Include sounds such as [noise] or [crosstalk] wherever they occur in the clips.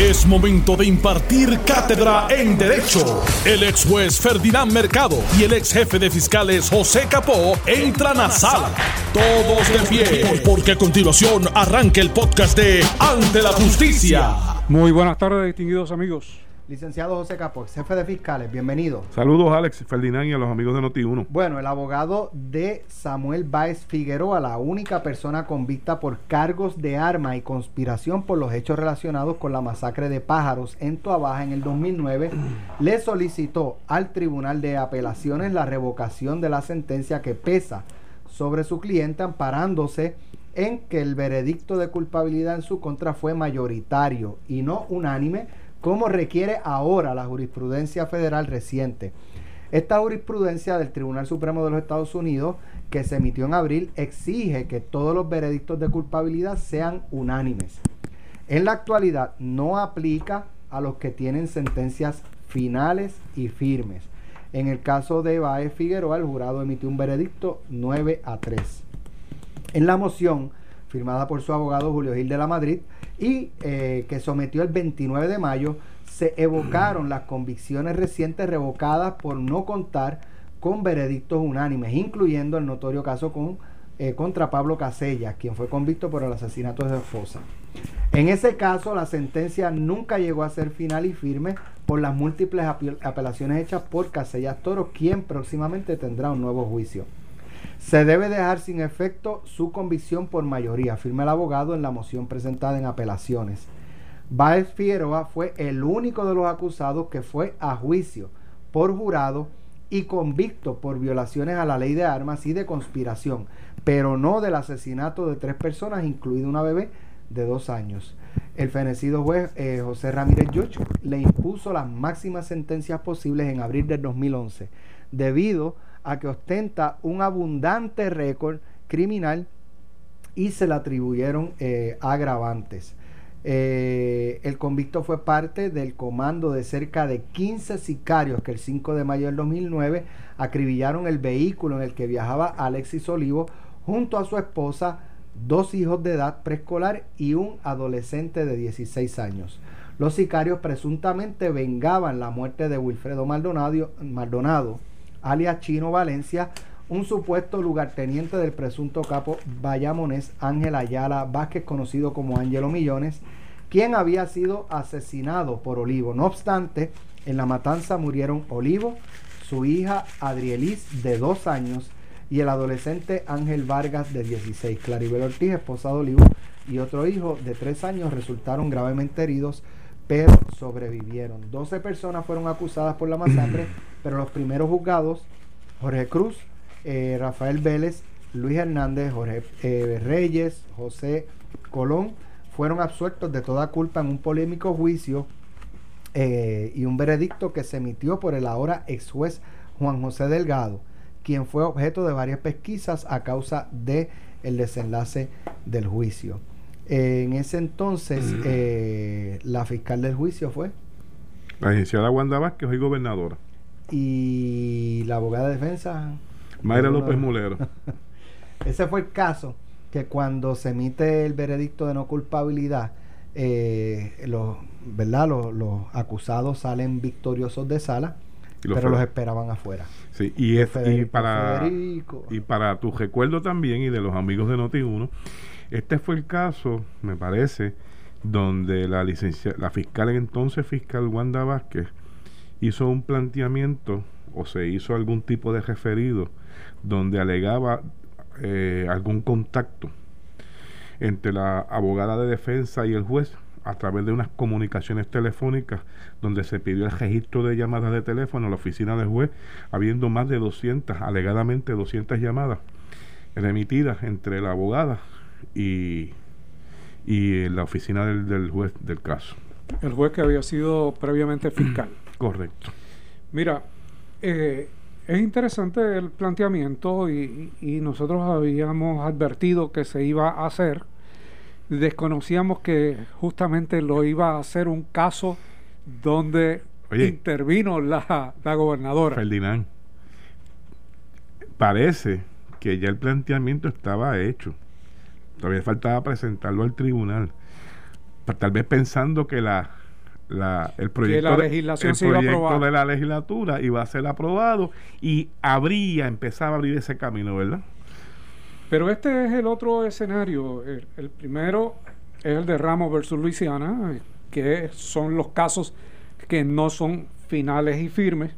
Es momento de impartir cátedra en Derecho. El ex juez Ferdinand Mercado y el ex jefe de fiscales José Capó entran a sala. Todos de pie, porque a continuación arranca el podcast de Ante la Justicia. Muy buenas tardes, distinguidos amigos. Licenciado José Capó, jefe de fiscales, bienvenido. Saludos Alex, Ferdinand y a los amigos de Noti1. Bueno, el abogado de Samuel Báez Figueroa, la única persona convicta por cargos de arma y conspiración por los hechos relacionados con la masacre de pájaros en Tuabaja en el 2009, [clears throat] le solicitó al Tribunal de Apelaciones la revocación de la sentencia que pesa sobre su cliente amparándose en que el veredicto de culpabilidad en su contra fue mayoritario y no unánime como requiere ahora la jurisprudencia federal reciente. Esta jurisprudencia del Tribunal Supremo de los Estados Unidos, que se emitió en abril, exige que todos los veredictos de culpabilidad sean unánimes. En la actualidad no aplica a los que tienen sentencias finales y firmes. En el caso de Baez Figueroa, el jurado emitió un veredicto 9 a 3. En la moción, firmada por su abogado Julio Gil de la Madrid, y eh, que sometió el 29 de mayo, se evocaron las convicciones recientes revocadas por no contar con veredictos unánimes, incluyendo el notorio caso con, eh, contra Pablo Casella, quien fue convicto por el asesinato de su esposa. En ese caso, la sentencia nunca llegó a ser final y firme por las múltiples apelaciones hechas por Casellas Toro, quien próximamente tendrá un nuevo juicio. Se debe dejar sin efecto su convicción por mayoría, afirma el abogado en la moción presentada en apelaciones. Baez Figueroa fue el único de los acusados que fue a juicio por jurado y convicto por violaciones a la ley de armas y de conspiración, pero no del asesinato de tres personas, incluido una bebé de dos años. El fenecido juez eh, José Ramírez Yucho le impuso las máximas sentencias posibles en abril del 2011, debido a a que ostenta un abundante récord criminal y se le atribuyeron eh, agravantes. Eh, el convicto fue parte del comando de cerca de 15 sicarios que el 5 de mayo del 2009 acribillaron el vehículo en el que viajaba Alexis Olivo junto a su esposa, dos hijos de edad preescolar y un adolescente de 16 años. Los sicarios presuntamente vengaban la muerte de Wilfredo Maldonado, Maldonado alias Chino Valencia, un supuesto lugarteniente del presunto capo Bayamonés Ángel Ayala Vázquez, conocido como Ángelo Millones, quien había sido asesinado por Olivo. No obstante, en la matanza murieron Olivo, su hija Adrielis, de dos años, y el adolescente Ángel Vargas, de 16. Claribel Ortiz, esposa de Olivo, y otro hijo de tres años resultaron gravemente heridos pero sobrevivieron. 12 personas fueron acusadas por la masacre, [clears throat] pero los primeros juzgados, Jorge Cruz, eh, Rafael Vélez, Luis Hernández, Jorge eh, Reyes, José Colón, fueron absueltos de toda culpa en un polémico juicio eh, y un veredicto que se emitió por el ahora ex juez Juan José Delgado, quien fue objeto de varias pesquisas a causa de el desenlace del juicio en ese entonces, eh, la fiscal del juicio fue. La licenciada Wanda Vázquez, hoy gobernadora. Y la abogada de defensa. Mayra López Mulero. [laughs] ese fue el caso que cuando se emite el veredicto de no culpabilidad, eh, los, ¿verdad? Los, acusados salen victoriosos de sala, pero los esperaban afuera. Sí, y, es, y para, y para tu recuerdo también y de los amigos de Noti1, este fue el caso, me parece, donde la fiscal en entonces fiscal Wanda Vázquez hizo un planteamiento o se hizo algún tipo de referido donde alegaba eh, algún contacto entre la abogada de defensa y el juez a través de unas comunicaciones telefónicas donde se pidió el registro de llamadas de teléfono a la oficina del juez, habiendo más de 200, alegadamente 200 llamadas remitidas entre la abogada y, y la oficina del, juez del caso. El juez que había sido previamente fiscal. [clears throat] Correcto. Mira, eh, es interesante el planteamiento y, y, nosotros habíamos advertido que se iba a hacer. Desconocíamos que justamente lo iba a hacer un caso donde intervino la, la gobernadora. Ferdinand, parece que ya el planteamiento estaba hecho. Todavía faltaba presentarlo al tribunal. Tal vez pensando que la el proyecto, de, legislación de la legislatura iba a ser aprobado y habría, empezaba a abrir ese camino, ¿verdad? Pero este es el otro escenario. El, primero es el de Ramos versus Luisiana, que son los casos que no son finales y firmes.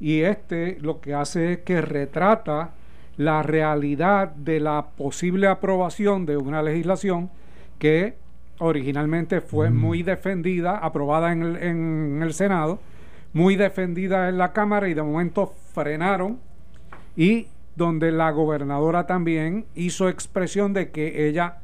Y este lo que hace es que retrata la realidad de la posible aprobación de una legislación que originalmente fue mm. muy defendida, aprobada en el, en el Senado, muy defendida en la Cámara y de momento frenaron y donde la gobernadora también hizo expresión de que ella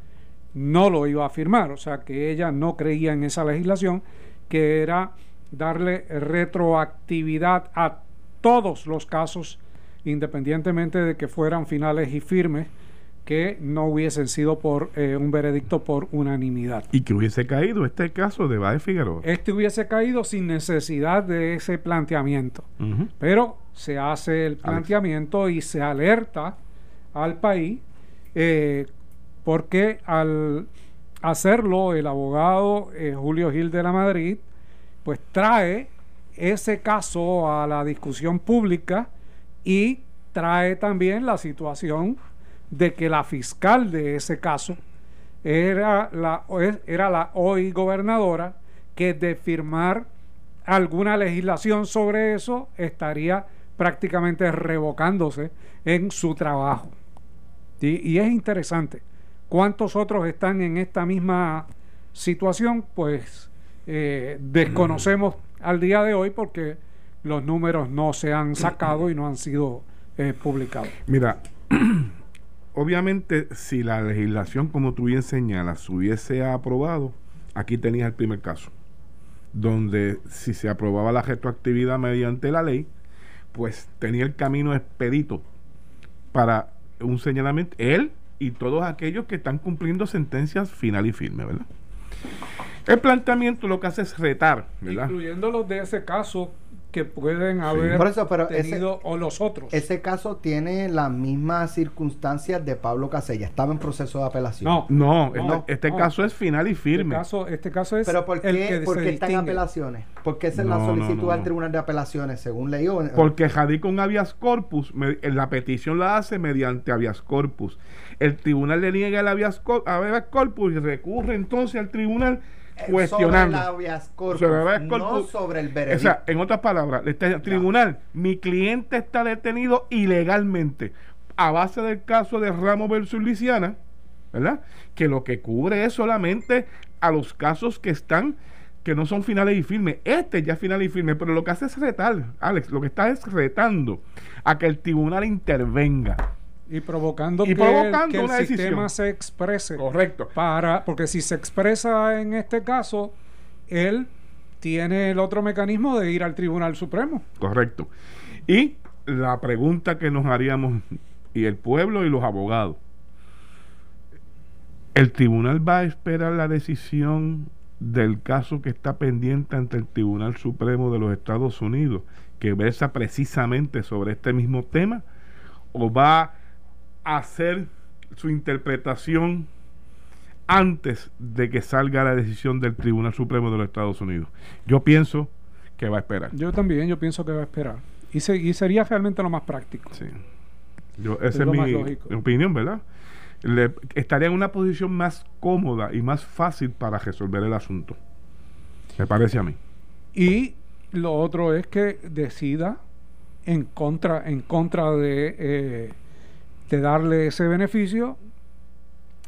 no lo iba a firmar, o sea, que ella no creía en esa legislación, que era darle retroactividad a todos los casos, independientemente de que fueran finales y firmes, que no hubiesen sido por eh, un veredicto por unanimidad. Y que hubiese caído este caso de Báez Figueroa. Este hubiese caído sin necesidad de ese planteamiento. Pero se hace el planteamiento y se alerta al país eh, porque al hacerlo el abogado eh, Julio Gil de la Madrid pues trae ese caso a la discusión pública y trae también la situación de que la fiscal de ese caso era la, era la hoy gobernadora que de firmar alguna legislación sobre eso estaría prácticamente revocándose en su trabajo. Y, es interesante. ¿Cuántos otros están en esta misma situación? Pues eh, desconocemos al día de hoy porque los números no se han sacado y no han sido eh, publicados. Mira, [clears throat] obviamente, si la legislación, como tú bien señalas, hubiese aprobado, aquí tenías el primer caso, donde si se aprobaba la retroactividad mediante la ley, pues tenía el camino expedito para un señalamiento, él y todos aquellos que están cumpliendo sentencias final y firme, ¿verdad? El planteamiento lo que hace es retar, ¿verdad? Incluyendo los de ese caso que pueden haber tenido o los otros. Ese caso tiene las mismas circunstancias de Pablo Casella. Estaba en proceso de apelación. No, no, este, este caso es final y firme. Este caso, este caso es. Pero ¿por qué, ¿por qué está en apelaciones? ¿Por qué se la solicitud al Tribunal de Apelaciones, según leyó? Porque radica un habeas corpus. la petición la hace mediante habeas corpus. El tribunal le niega el habeas corpus y recurre entonces al tribunal cuestionando. Sobre el no sobre el veredicto. O sea, en otras palabras, este tribunal, mi cliente está detenido ilegalmente a base del caso de Ramos versus Luisiana, ¿verdad? Que lo que cubre es solamente a los casos que están que no son finales y firmes. Este ya es final y firme, pero lo que hace es retar, Alex, lo que está es retando a que el tribunal intervenga y provocando que, el, sistema se exprese. Correcto. Para, porque si se expresa en este caso, él tiene el otro mecanismo de ir al Tribunal Supremo. Correcto. Y la pregunta que nos haríamos, y el pueblo y los abogados, ¿el tribunal va a esperar la decisión del caso que está pendiente ante el Tribunal Supremo de los Estados Unidos, que versa precisamente sobre este mismo tema? ¿O va hacer su interpretación antes de que salga la decisión del Tribunal Supremo de los Estados Unidos. Yo pienso que va a esperar. Yo también, yo pienso que va a esperar. Y, y sería realmente lo más práctico. Sí. Yo, esa es, mi opinión, ¿verdad? Le, estaría en una posición más cómoda y más fácil para resolver el asunto. Me parece a mí. Y lo otro es que decida en contra, en contra de eh, de darle ese beneficio,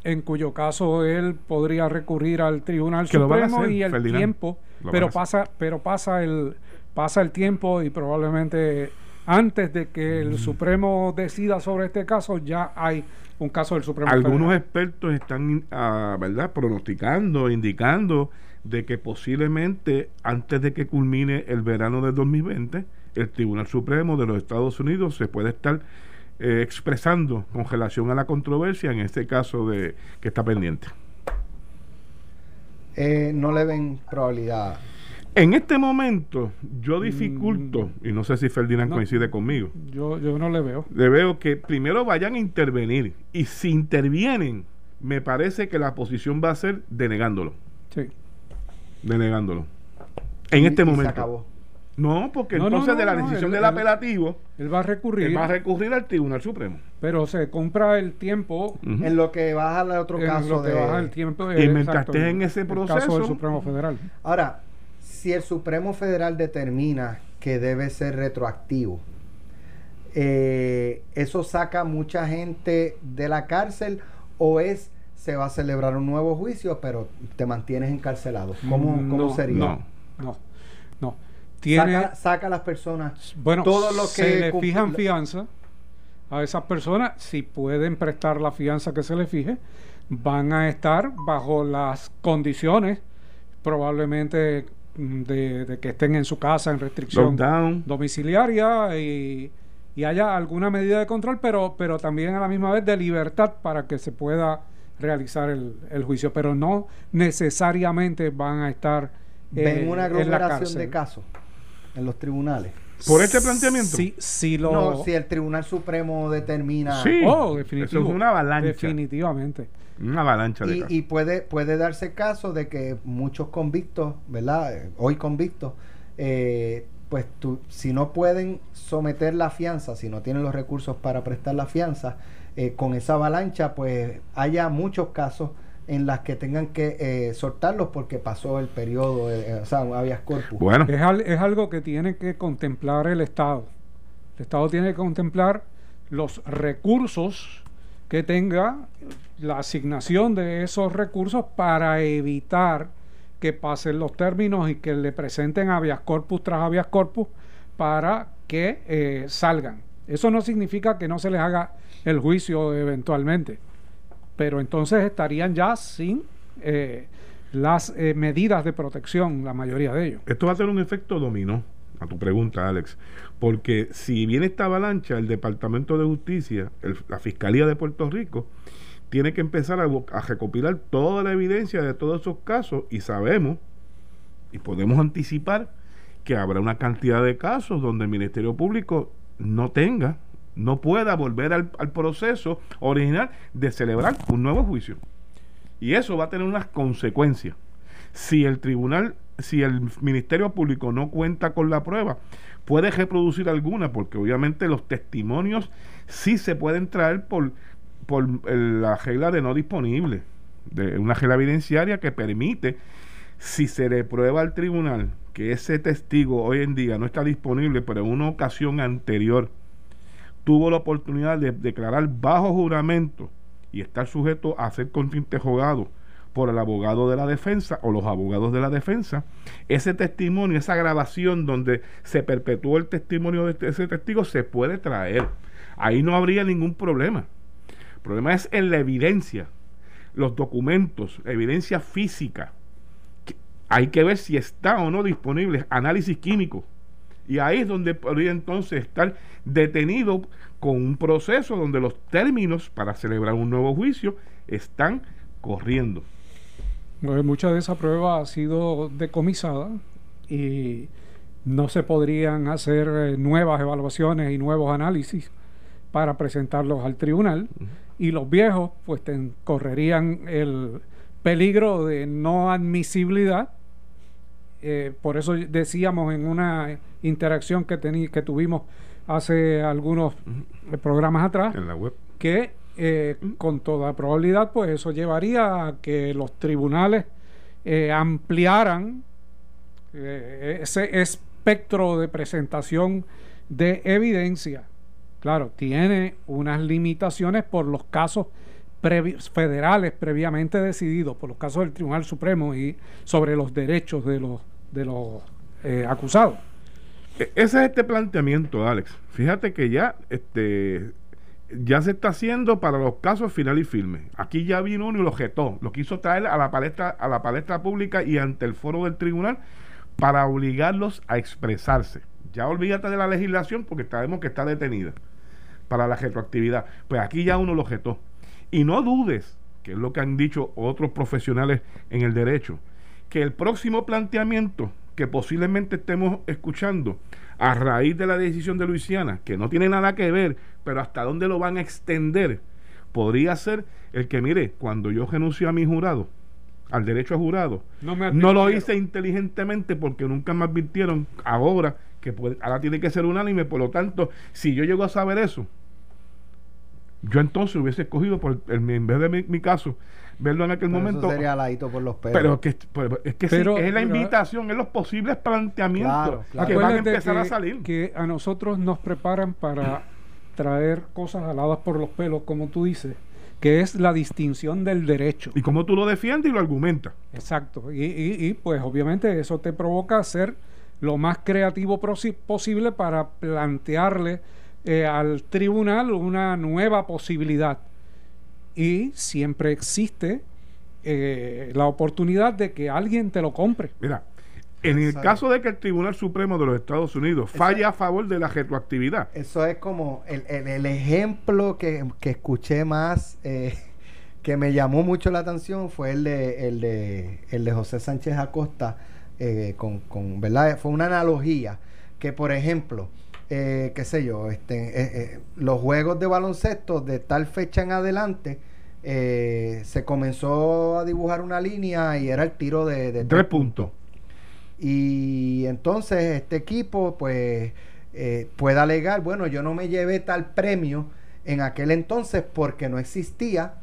en cuyo caso él podría recurrir al Tribunal Supremo y el tiempo, pero pasa, pero pasa el pasa el tiempo y probablemente antes de que el mm. Supremo decida sobre este caso ya hay un caso del Supremo. Algunos expertos están, uh, ¿verdad?, pronosticando, indicando de que posiblemente antes de que culmine el verano del 2020, el Tribunal Supremo de los Estados Unidos se puede estar eh, expresando con relación a la controversia en este caso de que está pendiente? Eh, no le ven probabilidad. En este momento yo dificulto, mm. y no sé si Ferdinand coincide conmigo. Yo, yo no le veo. Le veo que primero vayan a intervenir y si intervienen, me parece que la posición va a ser denegándolo. Sí. Denegándolo. En este momento. Se acabó. No, porque entonces de la decisión del apelativo. Él va a recurrir. va a recurrir al Tribunal Supremo. Pero se compra el tiempo. En lo que baja el otro caso. de, baja el tiempo. y mientras estés en ese proceso. caso del Supremo Federal. Ahora, si el Supremo Federal determina que debe ser retroactivo, eh, ¿eso saca mucha gente de la cárcel o es se va a celebrar un nuevo juicio, pero te mantienes encarcelado? ¿Cómo, cómo sería? No, no saca, a las personas. Bueno todo lo que se le fijan fianza a esas personas si pueden prestar la fianza que se les fije van a estar bajo las condiciones probablemente mm, de, que estén en su casa en restricción domiciliaria y, haya alguna medida de control pero pero también a la misma vez de libertad para que se pueda realizar el, juicio. Pero no necesariamente van a estar ven una aglomeración de casos en los tribunales. ¿Por este planteamiento? Sí, sí lo... No, si el Tribunal Supremo determina... Sí, oh, definitivo, eso es una avalancha. Definitivamente. Una avalancha de y, y puede, puede darse caso de que muchos convictos, ¿verdad? Hoy convictos, eh, pues tú, si no pueden someter la fianza, si no tienen los recursos para prestar la fianza, eh, con esa avalancha, pues haya muchos casos en las que tengan que eh, soltarlos porque pasó el periodo, eh, o sea, habeas corpus. Bueno. Es, es algo que tiene que contemplar el Estado. El Estado tiene que contemplar los recursos que tenga, la asignación de esos recursos para evitar que pasen los términos y que le presenten habeas corpus tras habeas corpus para que eh, salgan. Eso no significa que no se les haga el juicio eventualmente pero entonces estarían ya sin eh, las eh, medidas de protección, la mayoría de ellos. Esto va a tener un efecto dominó, a tu pregunta, Alex, porque si viene esta avalancha, el Departamento de Justicia, la Fiscalía de Puerto Rico, tiene que empezar a, a recopilar toda la evidencia de todos esos casos y sabemos y podemos anticipar que habrá una cantidad de casos donde el Ministerio Público no tenga no pueda volver al, proceso original de celebrar un nuevo juicio. Y eso va a tener unas consecuencias. Si el tribunal, si el Ministerio Público no cuenta con la prueba, puede reproducir alguna, porque obviamente los testimonios sí se pueden traer por, por la regla de no disponible, de una regla evidenciaria que permite, si se le prueba al tribunal que ese testigo hoy en día no está disponible, pero en una ocasión anterior, tuvo la oportunidad de declarar bajo juramento y estar sujeto a ser contrainterrogado por el abogado de la defensa o los abogados de la defensa, ese testimonio, esa grabación donde se perpetuó el testimonio de ese testigo se puede traer. Ahí no habría ningún problema. El problema es en la evidencia, los documentos, evidencia física. Hay que ver si está o no disponible análisis químico y ahí es donde podría entonces estar detenido con un proceso donde los términos para celebrar un nuevo juicio están corriendo. mucha de esa prueba ha sido decomisada y no se podrían hacer eh, nuevas evaluaciones y nuevos análisis para presentarlos al tribunal y los viejos pues correrían el peligro de no admisibilidad eh, por eso decíamos en una interacción que, que tuvimos hace algunos programas atrás, que eh, con toda probabilidad, pues eso llevaría a que los tribunales eh, ampliaran ese espectro de presentación de evidencia. Claro, tiene unas limitaciones por los casos federales previamente decididos, por los casos del Tribunal Supremo y sobre los derechos de los de los eh, acusados. E, ese es este planteamiento, Alex. Fíjate que ya este ya se está haciendo para los casos final y firme. Aquí ya vino uno y lo jetó, lo quiso traer a la palestra a la palestra pública y ante el foro del tribunal para obligarlos a expresarse. Ya olvídate de la legislación porque sabemos que está detenida para la retroactividad. Pues aquí ya uno lo jetó. Y no dudes, que es lo que han dicho otros profesionales en el derecho, que el próximo planteamiento que posiblemente estemos escuchando a raíz de la decisión de Luisiana, que no tiene nada que ver, pero hasta dónde lo van a extender, podría ser el que, mire, cuando yo renuncio a mi jurado al derecho a jurado, no, lo hice inteligentemente porque nunca me advirtieron ahora que ahora tiene que ser unánime, por lo tanto, si yo llego a saber eso, yo entonces hubiese escogido, por en vez de mi, caso, verlo en aquel momento. sería por los pelos. Pero que, pues, es que es la invitación, es los posibles planteamientos que van a empezar a salir. Que a nosotros nos preparan para traer cosas aladas por los pelos, como tú dices que es la distinción del derecho. Y cómo tú lo defiendes y lo argumentas. Exacto. Y, y, pues obviamente eso te provoca ser lo más creativo posible para plantearle eh, al tribunal una nueva posibilidad. Y siempre existe eh, la oportunidad de que alguien te lo compre. Mira, en el caso de que el Tribunal Supremo de los Estados Unidos falle a favor de la retroactividad. Eso es como el, el, ejemplo que, escuché más, eh, que me llamó mucho la atención, fue el de, el de, el de José Sánchez Acosta, eh, con, con, ¿verdad? Fue una analogía, que por ejemplo, eh, qué sé yo, este, los juegos de baloncesto de tal fecha en adelante, se comenzó a dibujar una línea y era el tiro de, tres puntos. Y entonces este equipo pues eh, puede alegar, bueno, yo no me llevé tal premio en aquel entonces porque no existía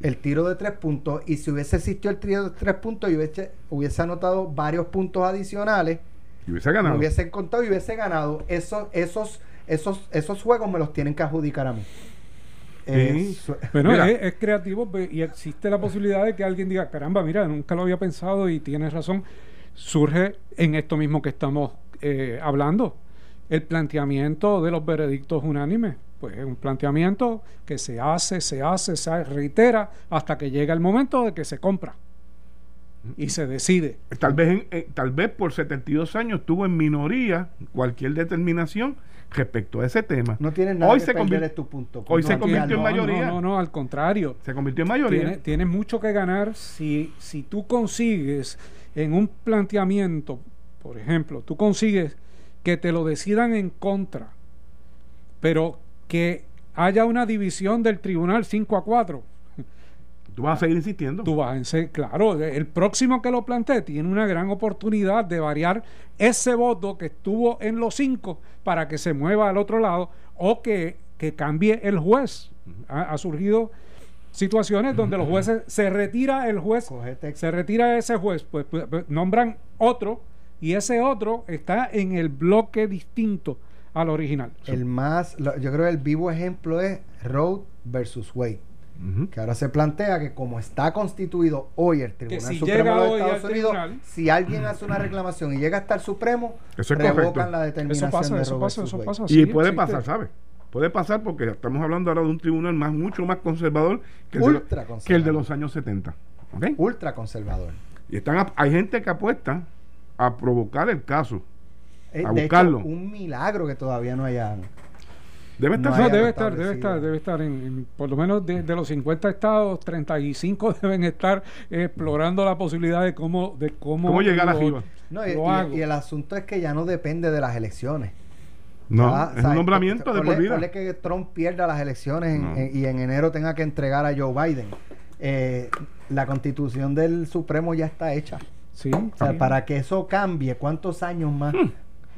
el tiro de tres puntos y si hubiese existido el tiro de tres puntos yo hubiese, hubiese anotado varios puntos adicionales y hubiese ganado. hubiese contado y hubiese ganado. Esos, esos, esos, esos juegos me los tienen que adjudicar a mí. bueno, es, creativo y existe la posibilidad de que alguien diga, caramba, mira, nunca lo había pensado y tienes razón surge en esto mismo que estamos eh, hablando, el planteamiento de los veredictos unánimes. Pues es un planteamiento que se hace, se hace, se reitera hasta que llega el momento de que se compra y se decide. Tal vez, eh, tal vez por 72 años tuvo en minoría cualquier determinación respecto a ese tema. No tiene nada hoy que se perder tu punto. Hoy se convirtió en mayoría. No, no, al contrario. Se convirtió en mayoría. Tienes mucho que ganar si, si tú consigues en un planteamiento, por ejemplo, tú consigues que te lo decidan en contra, pero que haya una división del tribunal 5 a 4. Tú vas a seguir insistiendo. Tú vas a ser, claro, el próximo que lo plantee tiene una gran oportunidad de variar ese voto que estuvo en los 5 para que se mueva al otro lado o que, que cambie el juez. ha surgido situaciones donde los jueces se retira el juez, se retira ese juez, pues, pues, pues, nombran otro y ese otro está en el bloque distinto al original. El más, yo creo que el vivo ejemplo es Road versus Wade. Que ahora se plantea que como está constituido hoy el Tribunal Supremo de Estados Unidos, si alguien hace una reclamación y llega hasta el Supremo, revocan la determinación eso pasa, de eso pasa, eso pasa, Y puede pasar, ¿sabes? Puede pasar porque estamos hablando ahora de un tribunal más mucho más conservador que, el, de, que el de los años 70. Ultra conservador. Y están hay gente que apuesta a provocar el caso. Eh, a buscarlo. un milagro que todavía no haya. Debe estar, no, debe estar, debe estar, debe estar en, por lo menos de, los 50 estados, 35 [laughs] deben estar explorando la posibilidad de cómo, de cómo, llegar arriba. y, el asunto es que ya no depende de las elecciones. No, es un nombramiento de por vida. que Trump pierda las elecciones y en enero tenga que entregar a Joe Biden. Eh, la constitución del Supremo ya está hecha. Sí, o sea, para que eso cambie, ¿cuántos años más hmm.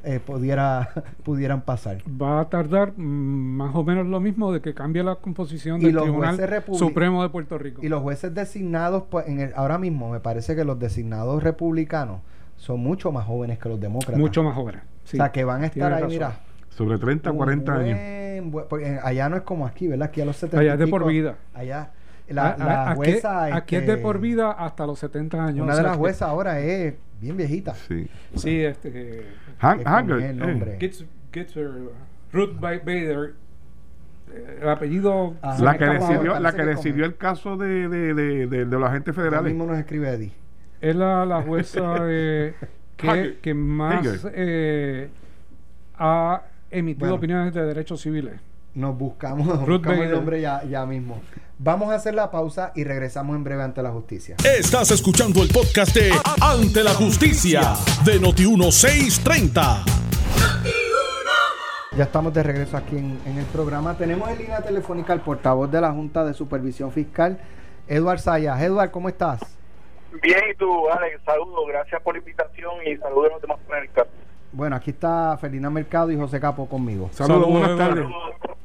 Eh, pudiera, [laughs] pudieran pasar? Va a tardar mm, más o menos lo mismo de que cambie la composición del Tribunal Supremo de Puerto Rico. Y los jueces designados, pues, en el, ahora mismo me parece que los designados republicanos son mucho más jóvenes que los demócratas. Mucho más jóvenes. o sea, que van a estar ahí, mira sobre 30 o 40 años. allá no es como aquí, ¿verdad? Aquí a los 70 Allá es de por vida. Allá. La, la aquí, jueza. Aquí, es de por vida hasta los 70 años. Una de las juezas ahora es bien viejita. Sí. Sí, este. Hanger. El nombre. Gets, Ruth Bader. Eh, el apellido. la que, decidió, la que decidió el caso de, de, de, de, los agentes federales. mismo nos escribe Eddie. Es la, la jueza eh, [laughs] que, que, más eh, ha emitido opiniones de derechos civiles. Nos buscamos, buscamos el nombre ya, ya mismo. Vamos a hacer la pausa y regresamos en breve ante la justicia. Estás escuchando el podcast de Ante la Justicia de Noti1630. Ya estamos de regreso aquí en, en, el programa. Tenemos en línea telefónica al portavoz de la Junta de Supervisión Fiscal, Eduard Sayas. Eduard, ¿cómo estás? Bien, y tú, Alex, saludos, gracias por la invitación y saludos a los demás panelistas. Bueno, aquí está Felina Mercado y José Capo conmigo. Saludos, buenas tardes. Saludos,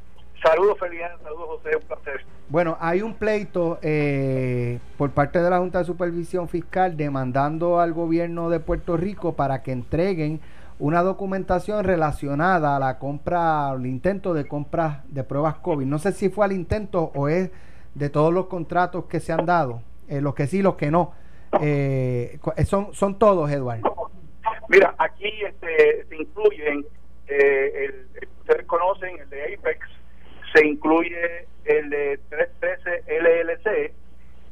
Felina, saludos, José, un placer. Bueno, hay un pleito eh, por parte de la Junta de Supervisión Fiscal demandando al gobierno de Puerto Rico para que entreguen una documentación relacionada a la compra, al intento de compra de pruebas COVID. No sé si fue al intento o es de todos los contratos que se han dado, eh, los que sí, los que no. Eh, son, son todos, Eduardo. Mira, aquí este, se incluyen, eh, el, ustedes conocen el de Apex, se incluye el de 313 LLC,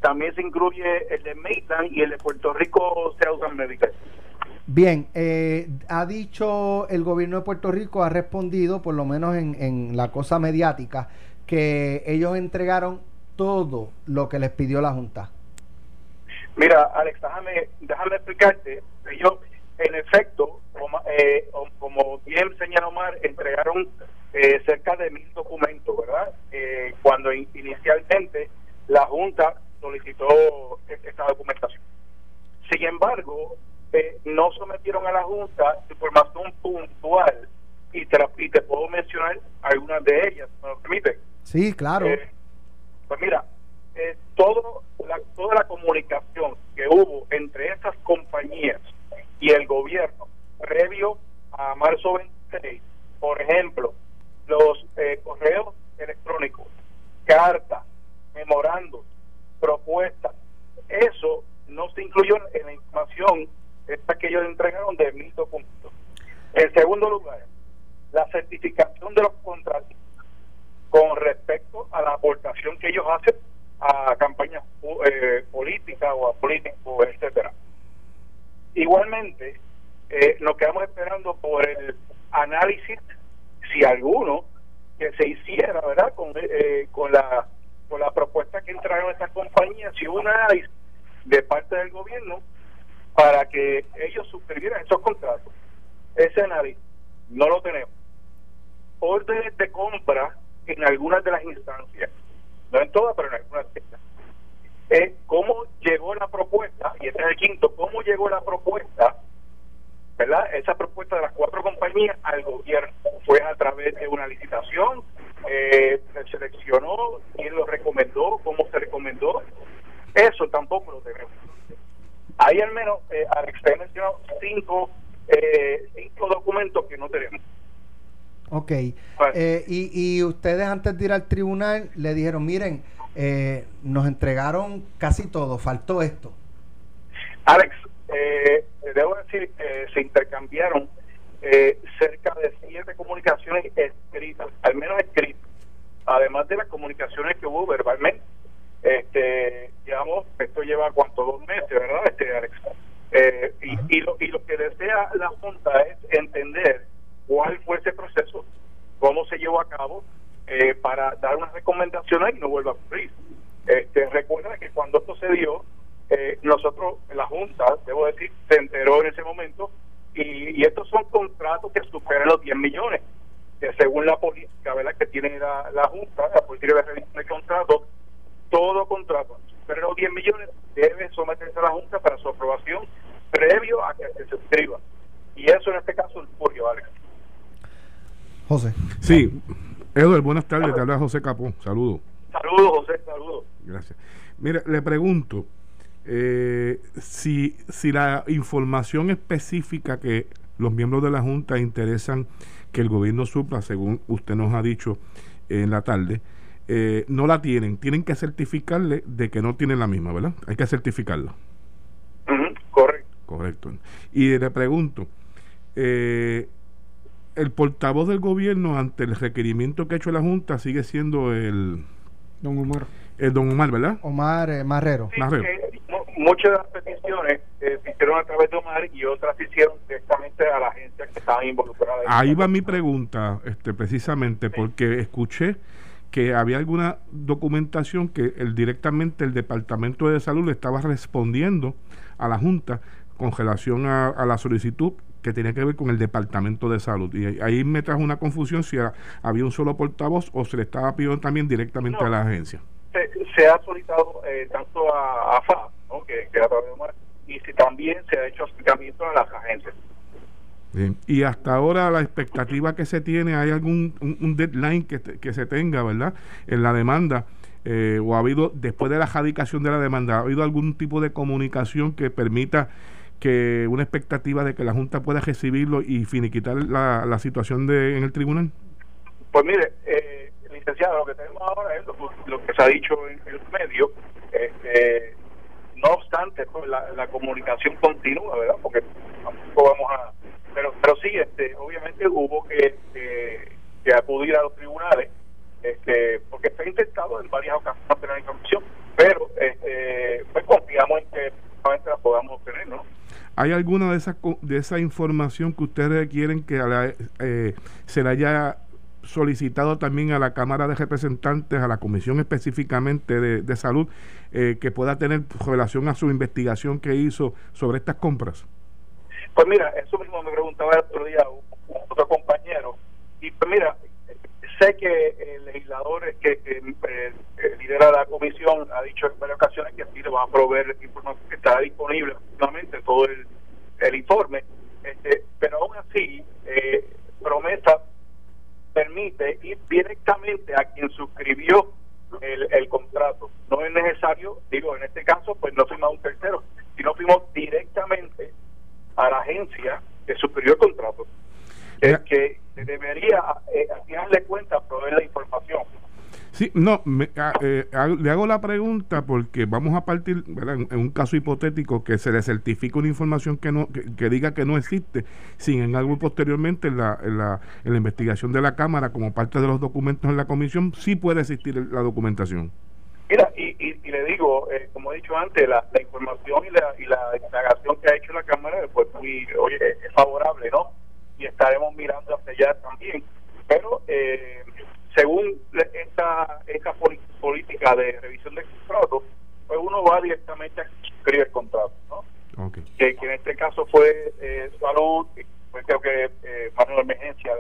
también se incluye el de Maitland y el de Puerto Rico Southern Medical. Bien, eh, ha dicho el gobierno de Puerto Rico, ha respondido, por lo menos en, en la cosa mediática, que ellos entregaron todo lo que les pidió la Junta. Mira, Alex, déjame, déjame explicarte. Ellos, en efecto, como, eh, como bien señaló Omar, entregaron eh, cerca de mil documentos, ¿verdad? Eh, cuando inicialmente la Junta solicitó esta documentación. Sin embargo, no sometieron a la Junta información puntual y te, y te puedo mencionar algunas de ellas, ¿me lo permite? Sí, claro. pues mira, todo la, toda la comunicación que hubo entre estas compañías y el gobierno previo a marzo 26, por ejemplo, los eh, correos electrónicos, cartas, memorandos, propuestas, eso no se incluyó en la información esta que ellos entregaron de mil documentos. En segundo lugar, la certificación de los contratos con respecto a la aportación que ellos hacen a campañas eh, políticas o a políticos, etcétera. Igualmente, eh, nos quedamos esperando por el análisis, si alguno, que se hiciera, ¿verdad? Con, eh, con, la, con la propuesta que entraron estas compañías, hubo un análisis de parte del gobierno para que ellos suscribieran esos contratos. Ese análisis no lo tenemos. Órdenes de compra en algunas de las instancias no en todas, pero en algunas es cómo llegó la propuesta, y este es el quinto, cómo llegó la propuesta, ¿verdad? Esa propuesta de las cuatro compañías al gobierno. Fue a través de una licitación, eh, se seleccionó, quién lo recomendó, cómo se recomendó. Eso tampoco lo tenemos. Hay al menos, eh, Alex, te he mencionado cinco, eh, cinco documentos que no tenemos. Ok. Eh, y, y ustedes antes de ir al tribunal le dijeron, miren, eh, nos entregaron casi todo, faltó esto. Alex, eh, debo decir, eh, se intercambiaron cerca de siete comunicaciones escritas, al menos escritas, además de las comunicaciones que hubo verbalmente. Este, digamos, esto lleva cuánto, dos meses, ¿verdad, este Alex? y, y, lo, y lo que desea la Junta es entender cuál fue ese proceso, cómo se llevó a cabo, eh, para dar unas recomendaciones y no vuelva a ocurrir. Este, recuerda que cuando esto se dio, eh, nosotros, la Junta, debo decir, se enteró en ese momento y, estos son contratos que superan los 10 millones. Que según la política ¿verdad? que tiene la, la Junta, la política de revisión de contratos, todo contrato supera los 10 millones debe someterse a la Junta para su aprobación previo a que se suscriba. Y eso en este caso ocurrió, Alex. José. Sí, Eduardo, buenas tardes, te habla José Capó, saludos. Saludos, José, saludos. Gracias. Mira, le pregunto, eh, si, si la información específica que los miembros de la Junta interesan que el gobierno supla, según usted nos ha dicho en la tarde, eh, no la tienen, tienen que certificarle de que no tienen la misma, ¿verdad? Hay que certificarla. correcto. Correcto. Y le pregunto, eh, el portavoz del gobierno ante el requerimiento que ha hecho la Junta sigue siendo el... Don Omar. El don Omar, ¿verdad? Omar eh, Marrero. muchas de las peticiones eh, se hicieron a través de Omar y otras se hicieron directamente a la agencia que estaban involucradas. Ahí va mi pregunta, este, precisamente, porque escuché que había alguna documentación que el, directamente el Departamento de Salud le estaba respondiendo a la Junta con relación a la solicitud que tenía que ver con el Departamento de Salud. Y ahí me trajo una confusión si había un solo portavoz o se le estaba pidiendo también directamente a la agencia. Se, ha solicitado eh, tanto a, a ¿no? que, que a través de Omar, y si también se ha hecho acercamiento a las agencias. Bien. Y hasta ahora la expectativa que se tiene, ¿hay algún un, deadline que, que, se tenga, verdad, en la demanda? Eh, ¿O ha habido, después de la radicación de la demanda, ha habido algún tipo de comunicación que permita que una expectativa de que la Junta pueda recibirlo y finiquitar la, la situación de, en el tribunal? Pues mire, eh, licenciado, lo que tenemos ahora es lo, que se ha dicho en el medio. Este, no obstante, pues la, la comunicación continúa, ¿verdad? Porque tampoco vamos a pero pero sí este obviamente hubo que, que, acudir a los tribunales este porque está intentado en varias ocasiones tener información pero este pues confiamos en que la podamos obtener no ¿Hay alguna de esas de esa información que ustedes quieren que eh, se le haya solicitado también a la Cámara de Representantes, a la Comisión específicamente de, de Salud, eh, que pueda tener relación a su investigación que hizo sobre estas compras? Pues mira, eso mismo me preguntaba el otro día otro compañero. Y pues mira, sé que el legislador que, que eh, lidera la comisión ha dicho en varias ocasiones que así le va a proveer información que está disponible últimamente todo el, informe. Este, pero aún así, eh, promesa permite ir directamente a quien suscribió el, el contrato. No es necesario, digo, en este caso, pues no fuimos un tercero, sino fuimos directamente a la agencia que suscribió el contrato, que, que debería, eh, al final de cuentas, proveer la información. Sí, no, ah, eh, le hago la pregunta porque vamos a partir, En, un caso hipotético que se le certifique una información que no que, diga que no existe, sin en algo posteriormente en la, en la, en la investigación de la Cámara como parte de los documentos en la comisión, sí puede existir la documentación. Mira, y, y, le digo, eh, como he dicho antes, la, información y la, y la indagación que ha hecho la Cámara pues muy, oye, es favorable, ¿no? Y estaremos mirando hacia allá también. Pero eh, según esta, esta política de revisión del contrato, pues uno va directamente a suscribir el contrato, ¿no? Que, en este caso fue eh, salud, pues creo que eh, de emergencia.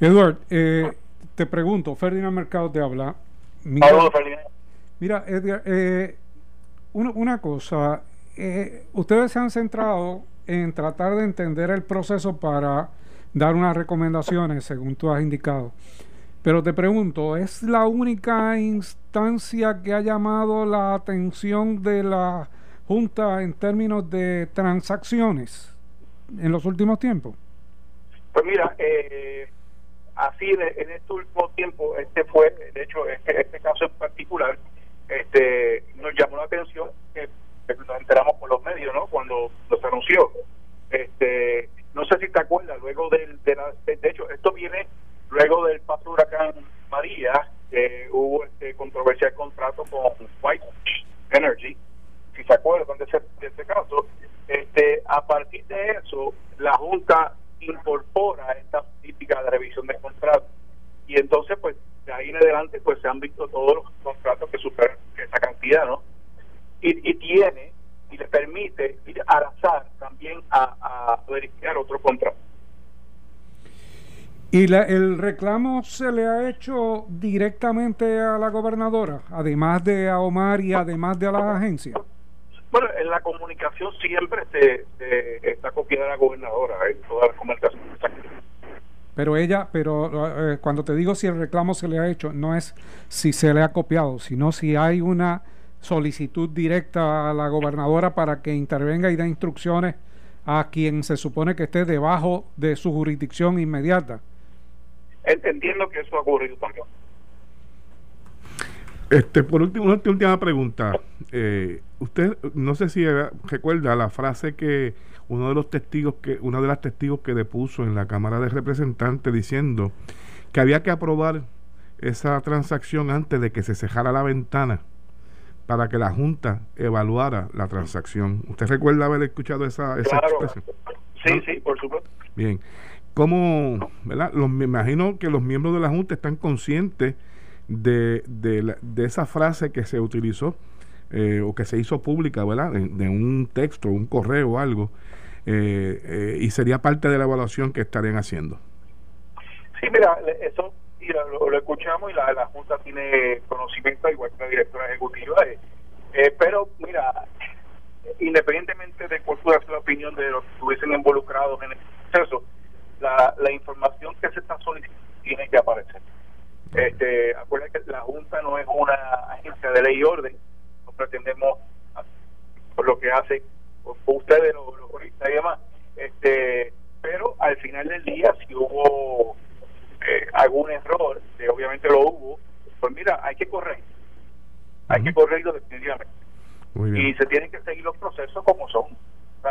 Edward, eh, te pregunto, Ferdinand Mercado te habla. Mira, Edgar, eh, una, cosa, eh, ustedes se han centrado en tratar de entender el proceso para dar unas recomendaciones, según tú has indicado. Pero te pregunto, ¿es la única instancia que ha llamado la atención de la Junta en términos de transacciones en los últimos tiempos? Pues mira, eh, así en este último tiempo, este fue, de hecho, este, este caso en particular, este nos llamó la atención nos enteramos por los medios, ¿no? Cuando nos anunció. Este, no sé si te acuerdas, luego del, de, de hecho, esto viene luego del paso huracán María, que hubo este controversia de contrato con White Energy, si se acuerdan de ese, de ese caso, este, a partir de eso, la Junta incorpora esta política de revisión de contratos. Y entonces, pues, de ahí en adelante, pues se han visto todos los contratos que superan esa cantidad, ¿no? Y, tiene, y le permite ir al azar también a, verificar otro contrato. ¿Y la, el reclamo se le ha hecho directamente a la gobernadora, además de a Omar y además de a las agencias? Bueno, en la comunicación siempre se, está copiada la gobernadora, en toda la comunicación. Pero ella, pero eh, cuando te digo si el reclamo se le ha hecho, no es si se le ha copiado, sino si hay una solicitud directa a la gobernadora para que intervenga y dé instrucciones a quien se supone que esté debajo de su jurisdicción inmediata. Entiendo que eso ha ocurrido también. Este, por último, una última pregunta. Eh, usted, no sé si recuerda la frase que uno de los testigos que, una de las testigos que depuso en la Cámara de Representantes diciendo que había que aprobar esa transacción antes de que se cejara la ventana para que la Junta evaluara la transacción. ¿Usted recuerda haber escuchado esa, esa expresión? Sí, sí, por supuesto. Bien. ¿Cómo, verdad? me imagino que los miembros de la Junta están conscientes de, de, de esa frase que se utilizó eh, o que se hizo pública, ¿verdad? De, un texto, un correo o algo, eh, eh, y sería parte de la evaluación que estarían haciendo. Sí, mira, eso lo, escuchamos y la, la Junta tiene conocimiento, igual que la directora ejecutiva, Eh, pero, mira, independientemente de cuál fuera la opinión de los que estuviesen involucrados en el proceso, la, la información que se está solicitando tiene que aparecer. Este, acuérdense que la Junta no es una agencia de ley y orden, no pretendemos, por lo que hace ustedes, los, juristas y demás, este, pero al final del día, si hubo eh, algún error, que obviamente lo hubo, pues mira, hay que correr, hay que correrlo definitivamente. Y se tienen que seguir los procesos como son.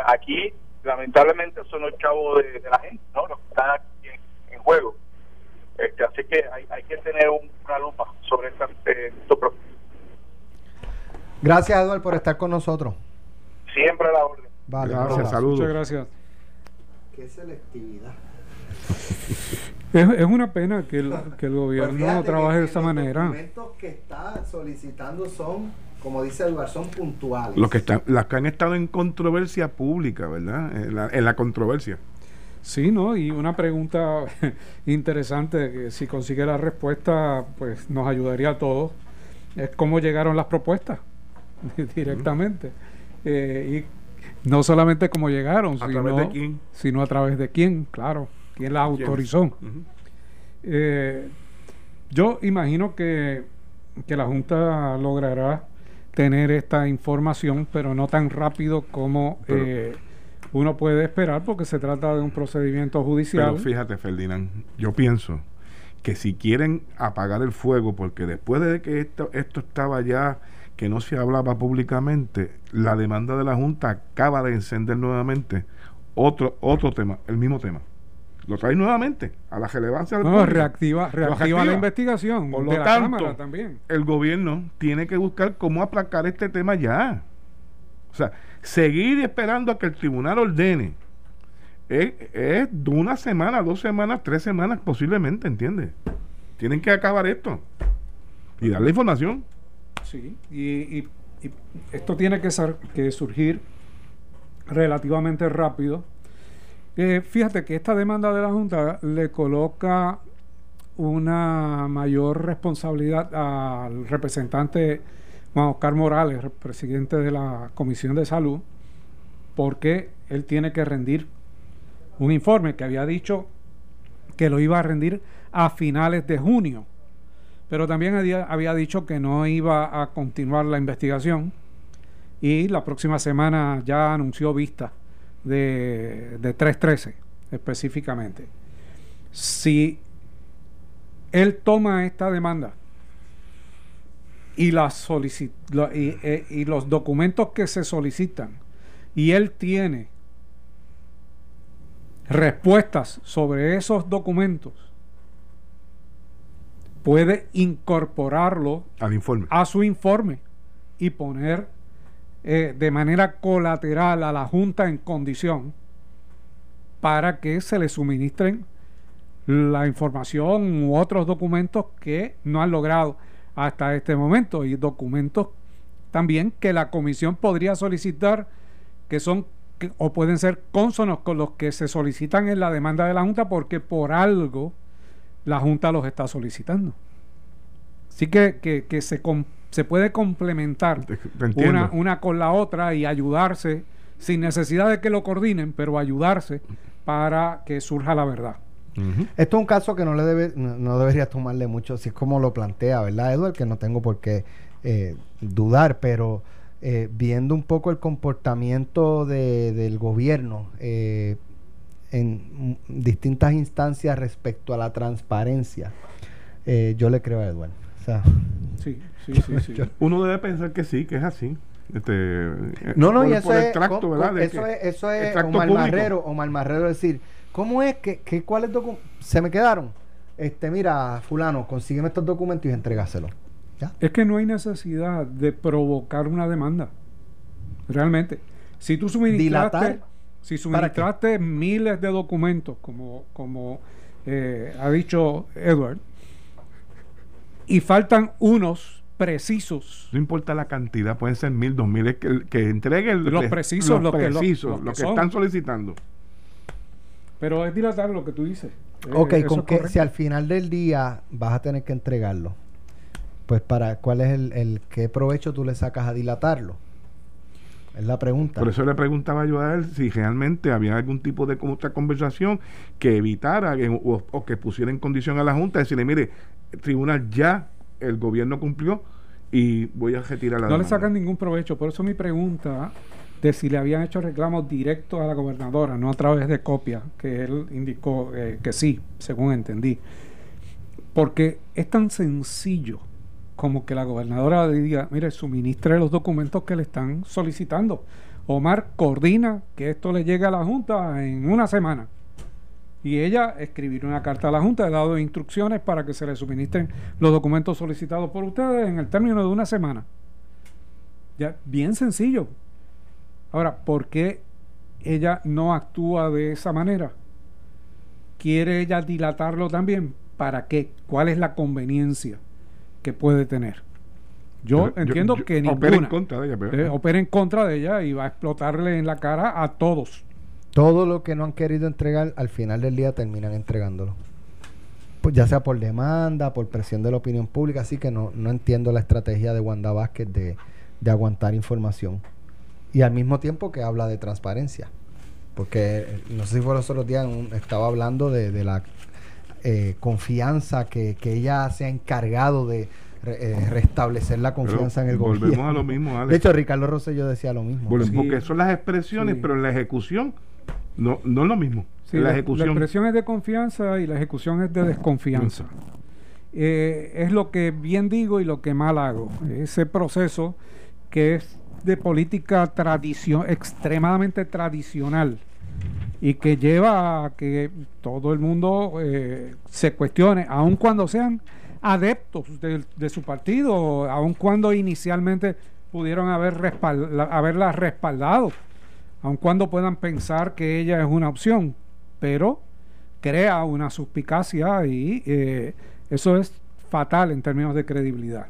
aquí, lamentablemente, son los chavos de, la gente, ¿no? Los que están aquí en, juego. Este, así que hay, hay que tener una lupa sobre esta, eh, Gracias, Eduardo, por estar con nosotros. Siempre a la orden. Vale, gracias, saludos. Muchas gracias. Qué selectividad. Es, una pena que el, que el gobierno pues trabaje de esa manera. Los documentos que está solicitando son, como dice Eduardo, son puntuales. Los que, están, las que han estado en controversia pública, ¿verdad? En la, en la controversia. Sí, ¿no? Y una pregunta [laughs] interesante, que si consigue la respuesta, pues nos ayudaría a todos, es cómo llegaron las propuestas [laughs] directamente. Eh, y no solamente cómo llegaron, ¿A sino, de quién? sino a través de quién, claro, quién las autorizó. Eh, yo imagino que, que la Junta logrará tener esta información, pero no tan rápido como eh, uno puede esperar, porque se trata de un procedimiento judicial. Pero fíjate, Ferdinand, yo pienso que si quieren apagar el fuego, porque después de que esto, esto estaba ya que no se hablaba públicamente, la demanda de la Junta acaba de encender nuevamente otro, otro tema, el mismo tema. Lo trae nuevamente a la relevancia del no, reactiva, reactiva, la investigación. Por lo tanto, también. el gobierno tiene que buscar cómo aplacar este tema ya. O sea, seguir esperando a que el tribunal ordene es, es de una semana, dos semanas, tres semanas posiblemente, ¿entiendes? Tienen que acabar esto y darle información. Sí, y, esto tiene que, ser, que surgir relativamente rápido. Eh, fíjate que esta demanda de la Junta le coloca una mayor responsabilidad al representante Juan Oscar Morales, presidente de la Comisión de Salud, porque él tiene que rendir un informe que había dicho que lo iba a rendir a finales de junio pero también había, dicho que no iba a continuar la investigación y la próxima semana ya anunció vista de, de 313 específicamente. Si él toma esta demanda y, la y, eh, y los documentos que se solicitan y él tiene respuestas sobre esos documentos puede incorporarlo al informe. a su informe y poner eh, de manera colateral a la Junta en condición para que se le suministren la información u otros documentos que no han logrado hasta este momento y documentos también que la comisión podría solicitar que son o pueden ser consonos con los que se solicitan en la demanda de la Junta porque por algo la Junta los está solicitando. Así que, que, se, se puede complementar una, una con la otra y ayudarse sin necesidad de que lo coordinen, pero ayudarse para que surja la verdad. Esto es un caso que no le debe, no, debería tomarle mucho, si es como lo plantea, ¿verdad, Edward? Que no tengo por qué eh, dudar, pero eh, viendo un poco el comportamiento de, del gobierno eh, en distintas instancias respecto a la transparencia, eh, yo le creo a Eduardo. sí, sí, [laughs] sí, Uno debe pensar que sí, que es así. Este, no, no, y eso, es, eso, es, eso es Omar Marrero, Omar Marrero decir, ¿cómo es que, que cuáles documentos se me quedaron? Este, mira, fulano, consígueme estos documentos y entrégaselos. Es que no hay necesidad de provocar una demanda. Realmente. Si tú suministraste si suministraste miles de documentos, como, como eh, ha dicho Edward, y faltan unos precisos. No importa la cantidad, pueden ser mil, dos mil, que, que entregue los precisos, los, precisos, que, que, están solicitando. Pero es dilatar lo que tú dices. Ok, con que si al final del día vas a tener que entregarlo, pues para cuál es el, el qué provecho tú le sacas a dilatarlo. Es la pregunta. Por eso le preguntaba yo a él si realmente había algún tipo de otra conversación que evitara o, que pusiera en condición a la Junta, decirle, mire, el tribunal ya, el gobierno cumplió y voy a retirar la No le sacan ningún provecho. Por eso mi pregunta de si le habían hecho reclamos directos a la gobernadora, no a través de copia, que él indicó eh, que sí, según entendí. Porque es tan sencillo como que la gobernadora diga, mire, suministre los documentos que le están solicitando. Omar coordina que esto le llegue a la Junta en una semana. Y ella escribir una carta a la Junta, ha dado instrucciones para que se le suministren los documentos solicitados por ustedes en el término de una semana. Ya, bien sencillo. Ahora, ¿por qué ella no actúa de esa manera? ¿Quiere ella dilatarlo también? ¿Para qué? ¿Cuál es la conveniencia? que puede tener. Yo entiendo que ninguna opera en contra de ella, opera en contra de ella y va a explotarle en la cara a todos. Todo lo que no han querido entregar, al final del día terminan entregándolo. Pues ya sea por demanda, por presión de la opinión pública, así que no, no entiendo la estrategia de Wanda Vázquez de, de aguantar información. Y al mismo tiempo que habla de transparencia. Porque no sé si fue los otros días, estaba hablando de, de la eh, confianza, que, que, ella se ha encargado de eh, restablecer la confianza en el gobierno. Volvemos a lo mismo, Alex. De hecho, Ricardo Rosselló decía lo mismo. Porque son las expresiones, pero en la ejecución no, no es lo mismo. la, ejecución. la expresión es de confianza y la ejecución es de desconfianza. Eh, es lo que bien digo y lo que mal hago. Ese proceso que es de política tradición extremadamente tradicional y que lleva a que todo el mundo eh, se cuestione, aun cuando sean adeptos de, su partido, aun cuando inicialmente pudieron haber haberla respaldado, aun cuando puedan pensar que ella es una opción, pero crea una suspicacia y eh, eso es fatal en términos de credibilidad.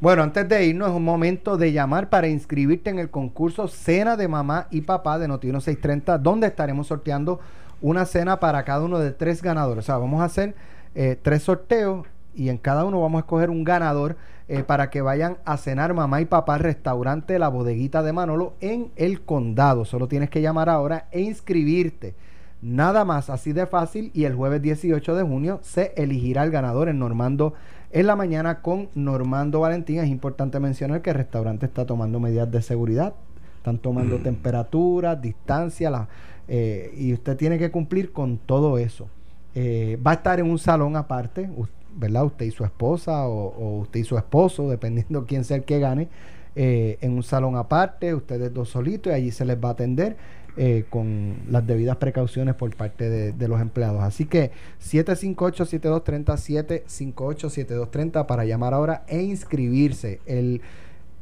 Bueno, antes de irnos es un momento de llamar para inscribirte en el concurso Cena de Mamá y Papá de Noti 630, donde estaremos sorteando una cena para cada uno de tres ganadores. O sea, vamos a hacer eh, tres sorteos y en cada uno vamos a escoger un ganador eh, para que vayan a cenar mamá y papá al restaurante La Bodeguita de Manolo en el condado. Solo tienes que llamar ahora e inscribirte. Nada más, así de fácil. Y el jueves 18 de junio se elegirá el ganador en Normando en la mañana con Normando Valentín. Es importante mencionar que el restaurante está tomando medidas de seguridad, están tomando mm. temperatura, distancia, eh, y usted tiene que cumplir con todo eso. Eh, va a estar en un salón aparte, ¿verdad? Usted y su esposa o, usted y su esposo, [laughs] dependiendo quién sea el que gane, eh, en un salón aparte, ustedes dos solitos, y allí se les va a atender. Eh, con las debidas precauciones por parte de, los empleados. Así que 758-7230, 758-7230 para llamar ahora e inscribirse el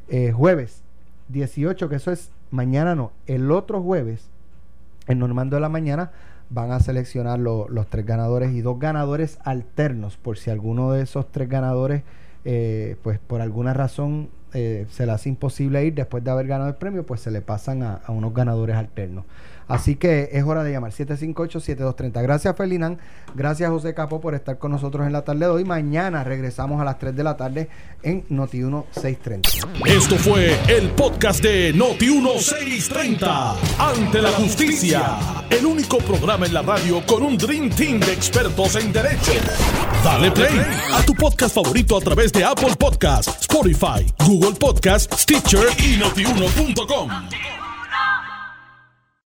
eh, jueves 18, que eso es mañana no, el otro jueves, en Normando de la Mañana, van a seleccionar los tres ganadores y dos ganadores alternos, por si alguno de esos tres ganadores, eh, pues por alguna razón eh, se le hace imposible ir después de haber ganado el premio, pues se le pasan a, unos ganadores alternos. Así que es hora de llamar 758-7230. Gracias Ferdinand, gracias José Capo por estar con nosotros en la tarde de hoy. Mañana regresamos a las 3 de la tarde en Noti1 630. Esto fue el podcast de Noti1 630. Ante la justicia. El único programa en la radio con un Dream Team de expertos en derecho. Dale play a tu podcast favorito a través de Apple Podcasts, Spotify, Google Podcasts, Stitcher y notiuno.com.